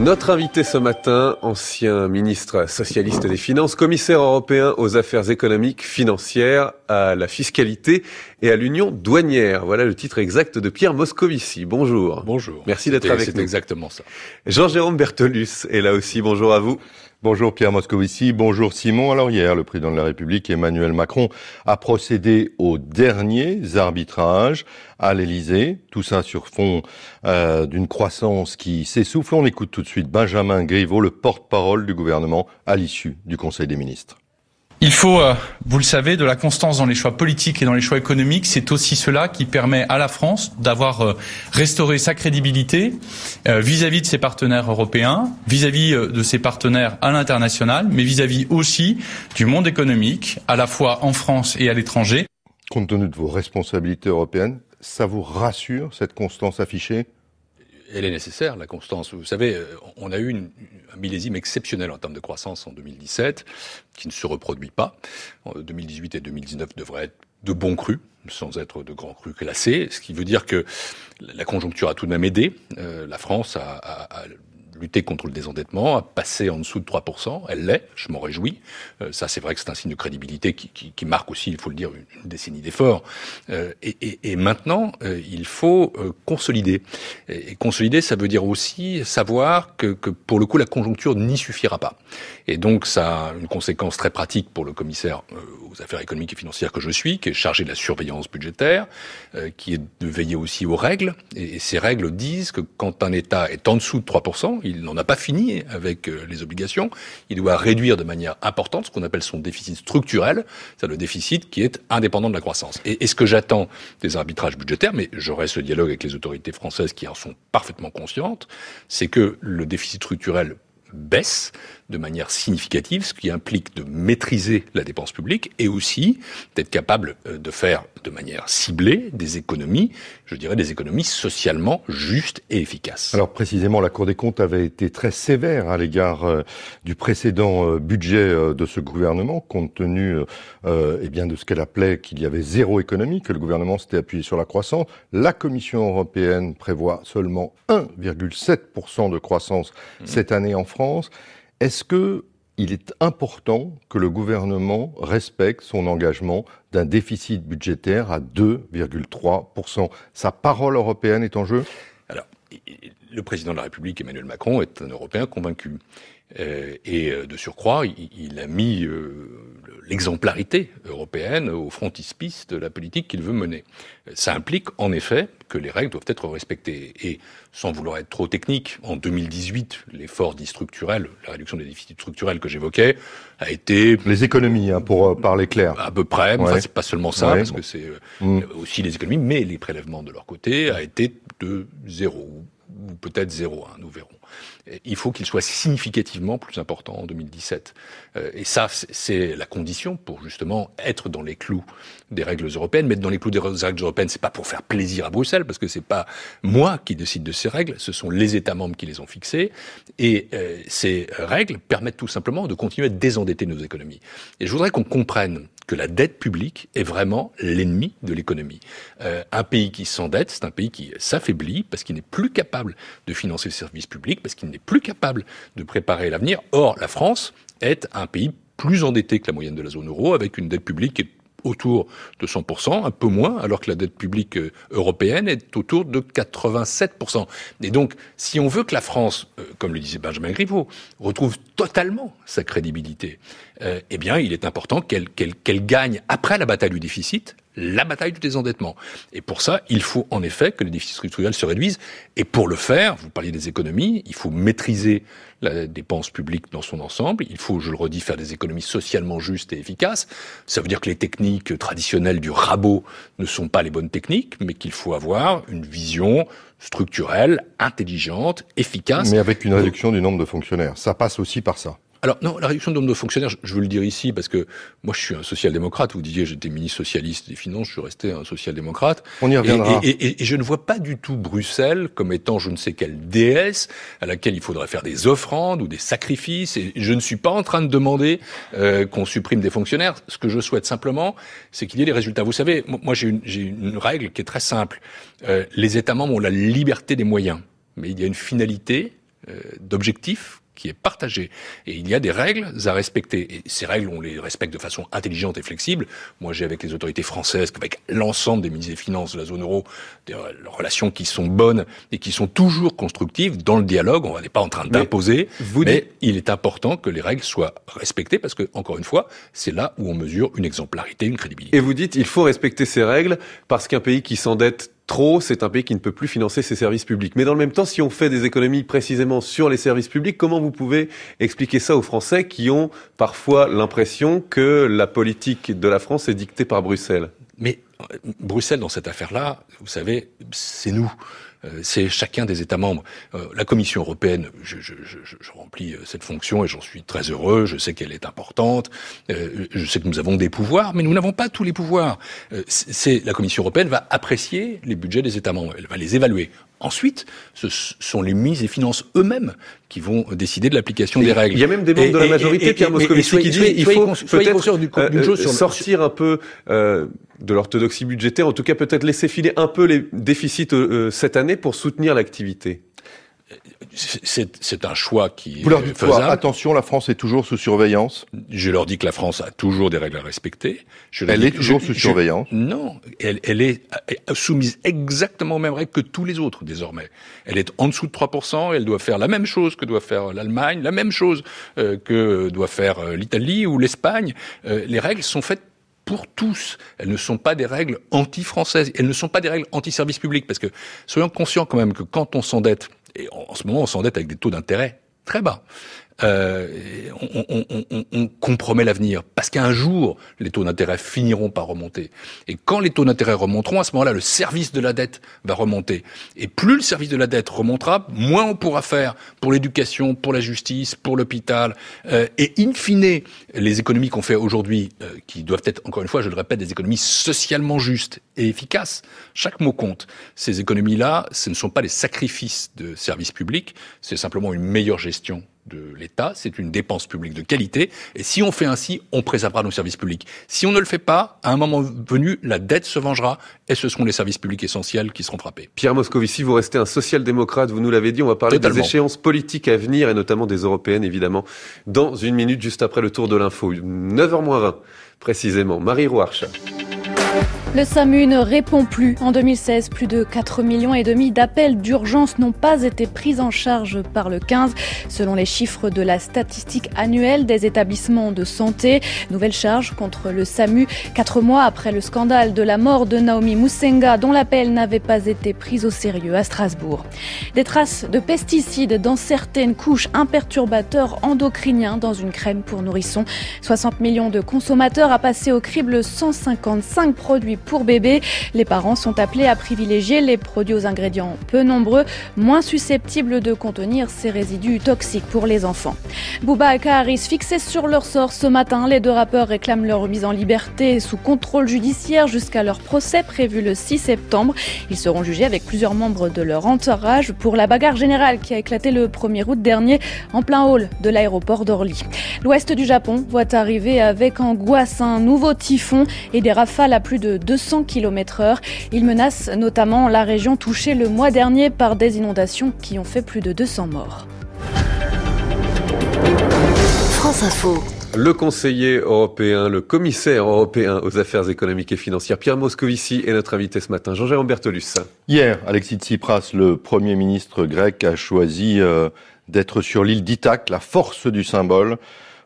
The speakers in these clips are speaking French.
Notre invité ce matin, ancien ministre socialiste des Finances, commissaire européen aux affaires économiques, financières, à la fiscalité et à l'union douanière. Voilà le titre exact de Pierre Moscovici. Bonjour. Bonjour. Merci d'être avec nous. C'est exactement ça. Jean-Jérôme Bertolus est là aussi. Bonjour à vous. Bonjour Pierre Moscovici, bonjour Simon. Alors hier, le président de la République, Emmanuel Macron, a procédé aux derniers arbitrages à l'Elysée. Tout ça sur fond euh, d'une croissance qui s'essouffle. On écoute tout de suite Benjamin Griveaux, le porte-parole du gouvernement, à l'issue du Conseil des ministres. Il faut, euh, vous le savez, de la constance dans les choix politiques et dans les choix économiques. C'est aussi cela qui permet à la France d'avoir euh, restauré sa crédibilité euh, vis-à-vis de ses partenaires européens, vis-à-vis de ses partenaires à l'international, mais vis-à-vis aussi du monde économique, à la fois en France et à l'étranger. Compte tenu de vos responsabilités européennes, ça vous rassure, cette constance affichée? Elle est nécessaire, la constance. Vous savez, euh, on a eu une, un millésime exceptionnel en termes de croissance en 2017, qui ne se reproduit pas. En 2018 et 2019 devraient être de bons crus, sans être de grands crus classés, ce qui veut dire que la conjoncture a tout de même aidé. Euh, la France a, a lutter contre le désendettement, à passer en dessous de 3%. Elle l'est, je m'en réjouis. Euh, ça, c'est vrai que c'est un signe de crédibilité qui, marque aussi, il faut le dire, une, décennie d'efforts. Euh, et, maintenant, euh, il faut consolider. Et, consolider, ça veut dire aussi savoir que, que pour le coup, la conjoncture n'y suffira pas. Et donc, ça a une conséquence très pratique pour le commissaire aux affaires économiques et financières que je suis, qui est chargé de la surveillance budgétaire, euh, qui est de veiller aussi aux règles. Et, ces règles disent que quand un État est en dessous de 3%, il n'en a pas fini avec euh, les obligations. Il doit réduire de manière importante ce qu'on appelle son déficit structurel, c'est le déficit qui est indépendant de la croissance. Et, et ce que j'attends des arbitrages budgétaires, mais j'aurai ce dialogue avec les autorités françaises qui en sont parfaitement conscientes, c'est que le déficit structurel baisse de manière significative, ce qui implique de maîtriser la dépense publique et aussi d'être capable euh, de faire de manière ciblée des économies, je dirais des économies socialement justes et efficaces. Alors précisément, la Cour des comptes avait été très sévère à l'égard euh, du précédent euh, budget euh, de ce gouvernement, compte tenu eh bien de ce qu'elle appelait qu'il y avait zéro économie, que le gouvernement s'était appuyé sur la croissance. La Commission européenne prévoit seulement 1,7% de croissance mmh. cette année en France. Est-ce que il est important que le gouvernement respecte son engagement d'un déficit budgétaire à 2,3%. Sa parole européenne est en jeu? Le président de la République, Emmanuel Macron, est un Européen convaincu. Euh, et euh, de surcroît, il, il a mis euh, l'exemplarité européenne au frontispice de la politique qu'il veut mener. Ça implique en effet que les règles doivent être respectées. Et sans vouloir être trop technique, en 2018, l'effort dit structurel, la réduction des déficits structurels que j'évoquais, a été... Les économies, hein, pour parler clair. À peu près, ouais. enfin, c'est pas seulement ça, ouais. parce que c'est mmh. aussi les économies, mais les prélèvements de leur côté a été de zéro, ou peut-être zéro, hein, nous verrons il faut qu'il soit significativement plus important en 2017. Euh, et ça, c'est la condition pour justement être dans les clous des règles européennes. Mais dans les clous des règles européennes, c'est pas pour faire plaisir à Bruxelles, parce que c'est pas moi qui décide de ces règles, ce sont les États membres qui les ont fixées. Et euh, ces règles permettent tout simplement de continuer à désendetter nos économies. Et je voudrais qu'on comprenne que la dette publique est vraiment l'ennemi de l'économie. Euh, un pays qui s'endette, c'est un pays qui s'affaiblit parce qu'il n'est plus capable de financer ses services publics, parce qu'il n'est plus capable de préparer l'avenir. Or, la France est un pays plus endetté que la moyenne de la zone euro, avec une dette publique qui est autour de 100%, un peu moins, alors que la dette publique euh, européenne est autour de 87%. Et donc, si on veut que la France, euh, comme le disait Benjamin Griveaux, retrouve totalement sa crédibilité, euh, eh bien, il est important qu'elle qu qu gagne, après la bataille du déficit, la bataille du désendettement. Et pour ça, il faut en effet que les déficits structurels se réduisent. Et pour le faire, vous parliez des économies, il faut maîtriser la dépense publique dans son ensemble. Il faut, je le redis, faire des économies socialement justes et efficaces. Ça veut dire que les techniques traditionnelles du rabot ne sont pas les bonnes techniques, mais qu'il faut avoir une vision structurelle, intelligente, efficace. Mais avec une réduction du nombre de fonctionnaires. Ça passe aussi par ça. Alors non, la réduction du nombre de fonctionnaires, je veux le dire ici parce que moi je suis un social-démocrate. Vous disiez j'étais ministre socialiste des finances, je suis resté un social-démocrate. On y reviendra. Et, et, et, et, je ne vois pas du tout Bruxelles comme étant je ne sais quelle déesse à laquelle il faudrait faire des offrandes ou des sacrifices. Et je ne suis pas en train de demander euh, qu'on supprime des fonctionnaires. Ce que je souhaite simplement, c'est qu'il y ait des résultats. Vous savez, moi j'ai une, une, règle qui est très simple. Euh, les États membres ont la liberté des moyens, mais il y a une finalité d'objectifs qui est partagé. Et il y a des règles à respecter. Et ces règles, on les respecte de façon intelligente et flexible. Moi, j'ai avec les autorités françaises, avec l'ensemble des ministres des Finances de la zone euro, des relations qui sont bonnes et qui sont toujours constructives dans le dialogue. On n'est pas en train d'imposer, mais, mais il est important que les règles soient respectées parce que, encore une fois, c'est là où on mesure une exemplarité, une crédibilité. Et vous dites, il faut respecter ces règles parce qu'un pays qui s'endette trop, c'est un pays qui ne peut plus financer ses services publics. Mais dans le même temps, si on fait des économies précisément sur les services publics, comment vous pouvez expliquer ça aux Français qui ont parfois l'impression que la politique de la France est dictée par Bruxelles? Mais euh, Bruxelles, dans cette affaire-là, vous savez, c'est nous. Euh, c'est chacun des États membres. Euh, la Commission européenne, je, remplis euh, cette fonction et j'en suis très heureux. Je sais qu'elle est importante. je sais que nous avons des pouvoirs, mais nous n'avons pas tous les pouvoirs. c'est la Commission européenne va apprécier les budgets des États membres. Elle va les évaluer. Ensuite, ce sont les ministres des Finances eux-mêmes qui vont décider de l'application des règles. Il y a même des membres de la majorité, Pierre Moscovici, qui disent il faut peut-être sortir un peu euh, de l'orthodoxie budgétaire, en tout cas peut-être laisser filer un peu les déficits euh, cette année pour soutenir l'activité c'est un choix qui Vous leur dites faisable. attention, la France est toujours sous surveillance? Je leur dis que la France a toujours des règles à respecter. Je elle est toujours sous surveillance? non, elle, elle, est soumise exactement aux mêmes règles que tous les autres désormais. Elle est en dessous de 3%. Elle doit faire la même chose que doit faire l'Allemagne, la même chose euh, que doit faire euh, l'Italie ou l'Espagne. Euh, les règles sont faites pour tous. Elles ne sont pas des règles anti-françaises. Elles ne sont pas des règles anti-service public. Parce que soyons conscients quand même que quand on s'endette et en, ce moment, on s'endette avec des taux d'intérêt très bas euh, on, on, on, on, compromet l'avenir. Parce qu'un jour, les taux d'intérêt finiront par remonter. Et quand les taux d'intérêt remonteront, à ce moment-là, le service de la dette va remonter. Et plus le service de la dette remontera, moins on pourra faire pour l'éducation, pour la justice, pour l'hôpital. Euh, et in fine, les économies qu'on fait aujourd'hui, euh, qui doivent être, encore une fois, je le répète, des économies socialement justes et efficaces, chaque mot compte. Ces économies-là, ce ne sont pas des sacrifices de services publics, c'est simplement une meilleure gestion de l'État, c'est une dépense publique de qualité, et si on fait ainsi, on préservera nos services publics. Si on ne le fait pas, à un moment venu, la dette se vengera, et ce seront les services publics essentiels qui seront frappés. Pierre Moscovici, vous restez un social-démocrate, vous nous l'avez dit, on va parler des échéances politiques à venir, et notamment des européennes, évidemment, dans une minute, juste après le tour de l'info. 9h20, précisément. Marie Rouarche. Le SAMU ne répond plus. En 2016, plus de 4 millions et demi d'appels d'urgence n'ont pas été pris en charge par le 15, selon les chiffres de la statistique annuelle des établissements de santé. Nouvelle charge contre le SAMU, quatre mois après le scandale de la mort de Naomi Musenga, dont l'appel n'avait pas été pris au sérieux à Strasbourg. Des traces de pesticides dans certaines couches, un perturbateur endocrinien dans une crème pour nourrissons. 60 millions de consommateurs à passer au crible 155 produits pour bébés. Les parents sont appelés à privilégier les produits aux ingrédients peu nombreux, moins susceptibles de contenir ces résidus toxiques pour les enfants. Bouba et Kaharis fixés sur leur sort ce matin. Les deux rappeurs réclament leur remise en liberté sous contrôle judiciaire jusqu'à leur procès prévu le 6 septembre. Ils seront jugés avec plusieurs membres de leur entourage pour la bagarre générale qui a éclaté le 1er août dernier en plein hall de l'aéroport d'Orly. L'ouest du Japon voit arriver avec angoisse un nouveau typhon et des rafales à plus de 200 km heure. Il menace notamment la région touchée le mois dernier par des inondations qui ont fait plus de 200 morts. France Info. Le conseiller européen, le commissaire européen aux affaires économiques et financières, Pierre Moscovici, est notre invité ce matin. Jean-Jacques Bertolus. Hier, Alexis Tsipras, le Premier ministre grec, a choisi euh, d'être sur l'île d'Ithaque, la force du symbole,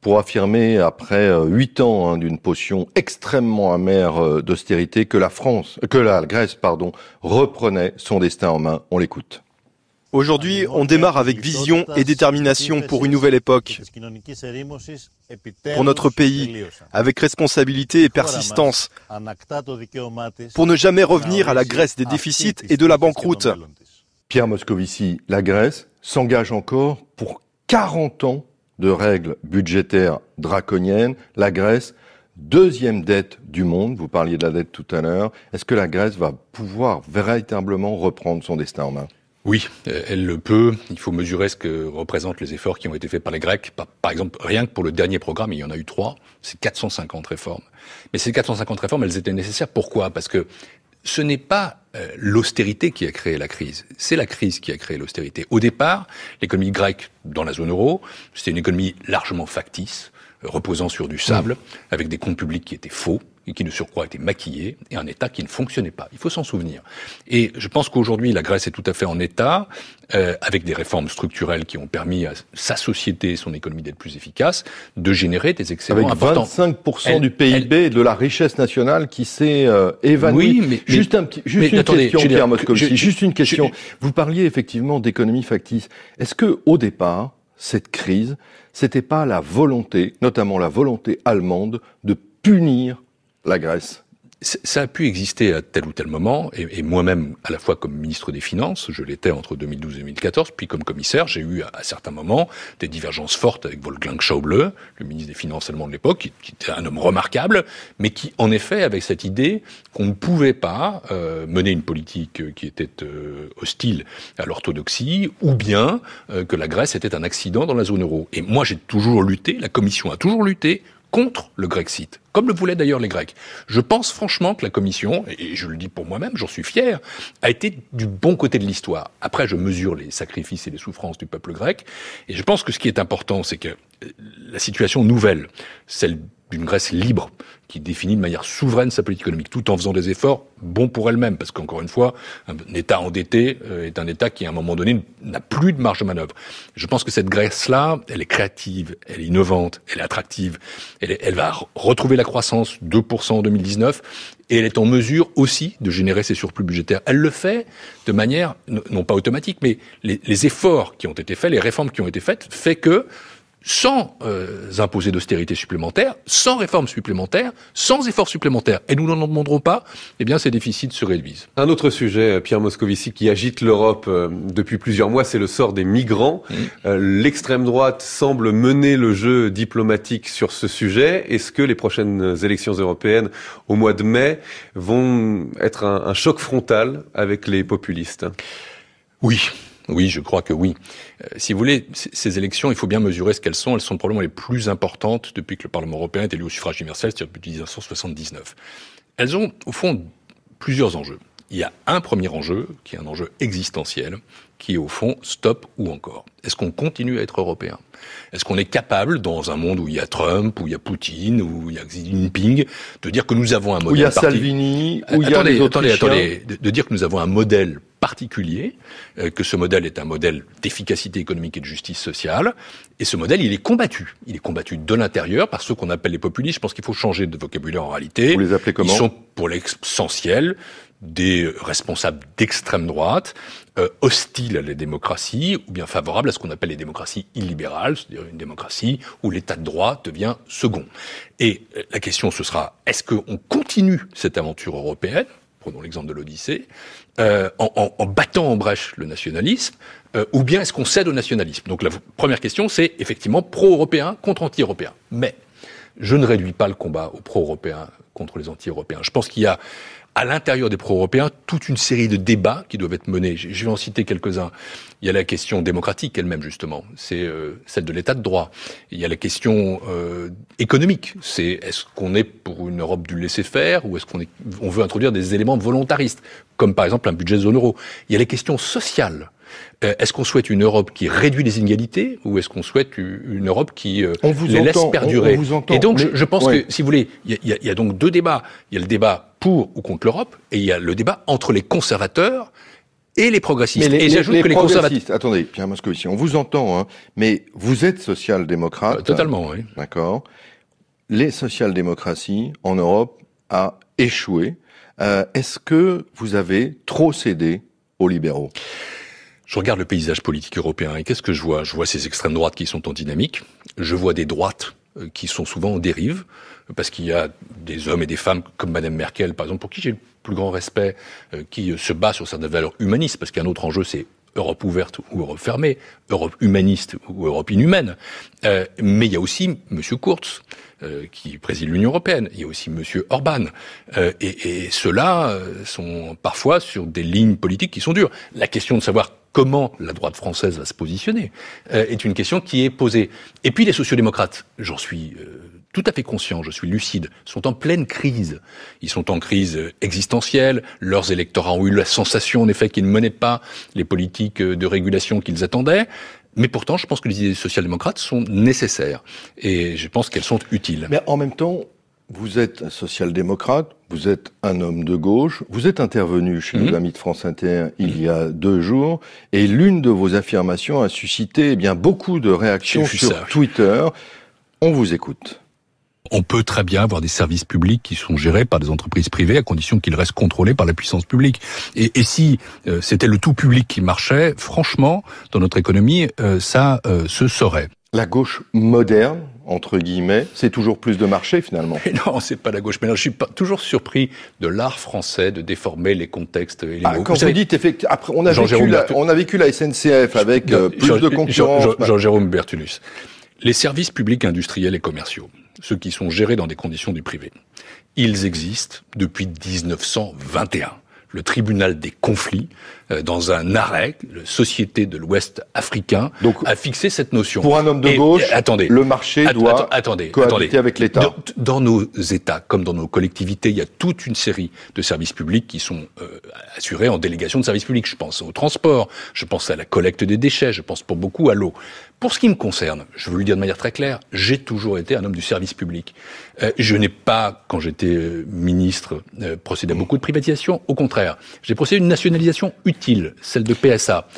pour affirmer, après euh, huit ans hein, d'une potion extrêmement amère euh, d'austérité, que la France, que la Grèce, pardon, reprenait son destin en main. On l'écoute. Aujourd'hui, on démarre avec vision et détermination pour une nouvelle époque. Pour notre pays, avec responsabilité et persistance. Pour ne jamais revenir à la Grèce des déficits et de la banqueroute. Pierre Moscovici, la Grèce s'engage encore pour 40 ans de règles budgétaires draconiennes, la Grèce, deuxième dette du monde, vous parliez de la dette tout à l'heure, est-ce que la Grèce va pouvoir véritablement reprendre son destin en main? Oui, elle le peut. Il faut mesurer ce que représentent les efforts qui ont été faits par les Grecs. Par, exemple, rien que pour le dernier programme, il y en a eu trois. C'est 450 réformes. Mais ces 450 réformes, elles étaient nécessaires. Pourquoi? Parce que ce n'est pas euh, l'austérité qui a créé la crise, c'est la crise qui a créé l'austérité. Au départ, l'économie grecque dans la zone euro, c'était une économie largement factice, reposant sur du sable, avec des comptes publics qui étaient faux, et qui de surcroît était maquillé, et un État qui ne fonctionnait pas. Il faut s'en souvenir. Et je pense qu'aujourd'hui, la Grèce est tout à fait en état, euh, avec des réformes structurelles qui ont permis à sa société, son économie d'être plus efficace, de générer des excellents avec 25% du PIB et de la richesse nationale qui s'est euh, évanouie. Oui, mais, juste un petit, juste une question, Pierre Moscovici, juste une question. Vous parliez effectivement d'économie factice. Est-ce que au départ, cette crise, c'était pas la volonté, notamment la volonté allemande, de punir la Grèce ça a pu exister à tel ou tel moment, et, moi-même, à la fois comme ministre des Finances, je l'étais entre 2012 et 2014, puis comme commissaire, j'ai eu à, certains moments des divergences fortes avec Wolfgang Schauble, le ministre des Finances allemand de l'époque, qui, était un homme remarquable, mais qui, en effet, avait cette idée qu'on ne pouvait pas euh, mener une politique qui était euh, hostile à l'orthodoxie, ou bien euh, que la Grèce était un accident dans la zone euro. Et moi, j'ai toujours lutté, la Commission a toujours lutté contre le Grexit, comme le voulaient d'ailleurs les Grecs. Je pense franchement que la Commission, et je le dis pour moi-même, j'en suis fier, a été du bon côté de l'histoire. Après, je mesure les sacrifices et les souffrances du peuple grec, et je pense que ce qui est important, c'est que la situation nouvelle, celle d'une Grèce libre, qui définit de manière souveraine sa politique économique, tout en faisant des efforts bons pour elle-même, parce qu'encore une fois, un État endetté euh, est un État qui, à un moment donné, n'a plus de marge de manœuvre. Je pense que cette Grèce-là, elle est créative, elle est innovante, elle est attractive, elle, va retrouver la croissance 2% en 2019, et elle est en mesure aussi de générer ses surplus budgétaires. Elle le fait de manière, non pas automatique, mais les, les efforts qui ont été faits, les réformes qui ont été faites, fait que sans euh, imposer d'austérité supplémentaire, sans réforme supplémentaire, sans efforts supplémentaires, et nous n'en demanderons pas, eh bien ces déficits se réduisent. Un autre sujet, euh, Pierre Moscovici, qui agite l'Europe euh, depuis plusieurs mois, c'est le sort des migrants. Mmh. L'extrême droite semble mener le jeu diplomatique sur ce sujet. Est-ce que les prochaines élections européennes au mois de mai vont être un, un choc frontal avec les populistes? Oui, oui, je crois que oui. Euh, si vous voulez, ces élections, il faut bien mesurer ce qu'elles sont. Elles sont probablement les plus importantes depuis que le Parlement européen est élu au suffrage universel, c'est-à-dire depuis 1979. Elles ont, au fond, plusieurs enjeux. Il y a un premier enjeu, qui est un enjeu existentiel, qui est au fond stop ou encore. Est-ce qu'on continue à être européen? Est-ce qu'on est capable, dans un monde où il y a Trump, où il y a Poutine, où il y a Xi Jinping, de dire que nous avons un modèle... Où il y a Salvini, où il y a les attendez, attendez, de, dire que nous avons un modèle particulier, euh, que ce modèle est un modèle d'efficacité économique et de justice sociale. Et ce modèle, il est combattu. Il est combattu de l'intérieur par ceux qu'on appelle les populistes. Je pense qu'il faut changer de vocabulaire en réalité. Vous les appelez comment? Ils sont, pour l'essentiel, des responsables d'extrême droite, euh, hostiles à la démocratie, ou bien favorables à ce qu'on appelle les démocraties illibérales, c'est-à-dire une démocratie où l'état de droit devient second. Et euh, la question, ce sera, est-ce qu'on continue cette aventure européenne? Prenons l'exemple de l'Odyssée, euh, en, battant en brèche le nationalisme, euh, ou bien est-ce qu'on cède au nationalisme? Donc la première question, c'est effectivement pro-européen contre anti-européen. Mais je ne réduis pas le combat aux pro-européens contre les anti-européens. Je pense qu'il y a à l'intérieur des pro-européens toute une série de débats qui doivent être menés. Je vais en citer quelques-uns. Il y a la question démocratique elle-même, justement. C'est euh, celle de l'état de droit. Il y a la question euh, économique. C'est est-ce qu'on est pour une Europe du laisser-faire ou est-ce qu'on est, on veut introduire des éléments volontaristes, comme par exemple un budget zone euro? Il y a les questions sociales. Euh, est-ce qu'on souhaite une Europe qui réduit les inégalités ou est-ce qu'on souhaite une Europe qui euh, les laisse perdurer Et donc, je, pense que, si vous voulez, il y, y a, donc deux débats. Il y a le débat pour ou contre l'Europe et il y a le débat entre les conservateurs et les progressistes. et j'ajoute que les conservatistes. Attendez, Pierre Moscovici, on vous entend, hein, mais vous êtes social-démocrate. Euh, totalement, oui. D'accord. Les social-démocraties en Europe a échoué. Euh, Est-ce que vous avez trop cédé aux libéraux? Je regarde le paysage politique européen et qu'est-ce que je vois? Je vois ces extrêmes droites qui sont en dynamique. Je vois des droites euh, qui sont souvent en dérive, parce qu'il y a des hommes et des femmes comme Madame Merkel, par exemple, pour qui j'ai le plus grand respect, euh, qui se bat sur certaines valeurs humanistes, parce qu'un autre enjeu, c'est Europe ouverte ou Europe fermée, Europe humaniste ou Europe inhumaine. Euh, mais il y a aussi Monsieur Kurz, euh, qui préside l'Union européenne. Il y a aussi Monsieur Orban. Euh, et, et ceux-là euh, sont parfois sur des lignes politiques qui sont dures. La question de savoir comment la droite française va se positionner est une question qui est posée. Et puis les sociodémocrates, j'en suis tout à fait conscients, je suis lucide, sont en pleine crise. Ils sont en crise existentielle, leurs électorats ont eu la sensation en effet qu'ils ne menaient pas les politiques de régulation qu'ils attendaient. Mais pourtant, je pense que les idées social-démocrates sont nécessaires et je pense qu'elles sont utiles. Mais en même temps, vous êtes un social-démocrate, vous êtes un homme de gauche, vous êtes intervenu chez mmh. amis de France Inter il y a deux jours, et l'une de vos affirmations a suscité eh bien beaucoup de réactions sur Twitter. On vous écoute. On peut très bien avoir des services publics qui sont gérés par des entreprises privées à condition qu'ils restent contrôlés par la puissance publique. Et, et si euh, c'était le tout public qui marchait, franchement, dans notre économie, euh, ça euh, se saurait. La gauche moderne, entre guillemets, c'est toujours plus de marché finalement. non, c'est pas la gauche. Mais je suis pas, toujours surpris de l'art français de déformer les contextes et les ah, Quand vous, dites effectivement, après on a vécu la, on a vécu la SNCF avec plus de concurrence. Jean-Jérôme Bertulus. Les services publics industriels et commerciaux, ceux qui sont gérés dans des conditions du privé, ils existent depuis 1921 le tribunal des conflits, euh, dans un arrêt, la Société de l'Ouest africain, Donc, a fixé cette notion. Pour un homme de gauche, attendez, le marché doit attendez, cohabiter avec l'État. Dans, nos États, comme dans nos collectivités, il y a toute une série de services publics qui sont euh, assurés en délégation de services publics. Je pense au transport, je pense à la collecte des déchets, je pense pour beaucoup à l'eau. Pour ce qui me concerne, je veux le dire de manière très claire, j'ai toujours été un homme du service public. Euh, je n'ai pas, quand j'étais euh, ministre, euh, procédé à beaucoup de privatisation. Au contraire, j'ai procédé à une nationalisation utile, celle de PSA,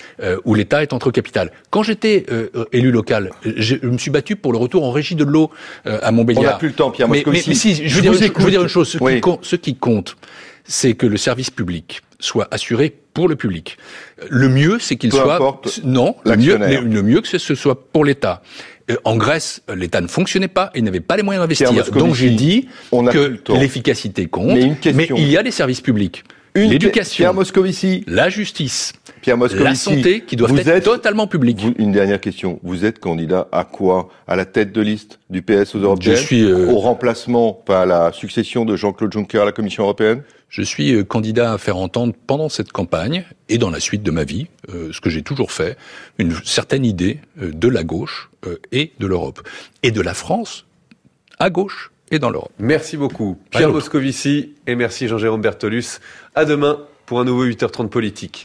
où l'État est entre capital. Quand j'étais élu local, je me suis battu pour le retour en régie de l'eau à Montbéliard. On n'a plus le temps, Pierre mais, mais, mais, si, je veux, dire, je veux, dire, une chose. Ce, qui, compte, ce qui compte, c'est que le service public soit assuré pour le public. Le mieux, c'est qu'il soit non, le mieux, le mieux que ce soit pour l'État. Euh, en Grèce, l'État ne fonctionnait pas et n'avait pas les moyens d'investir. Donc j'ai dit que l'efficacité compte, mais, il y a des services publics. L'éducation, la justice, Pierre la santé qui doivent être totalement publiques. une dernière question. Vous êtes candidat à quoi? À la tête de liste du PS aux européennes? Je suis euh, au remplacement, pas à la succession de Jean-Claude Juncker à la Commission européenne? Je suis euh, candidat à faire entendre pendant cette campagne et dans la suite de ma vie, euh, ce que j'ai toujours fait, une certaine idée euh, de la gauche et de l'Europe. Et de la France à gauche et dans l'Europe. Merci beaucoup Pierre Moscovici et merci Jean-Jérôme Bertolus. À demain pour un nouveau 8h30 politique.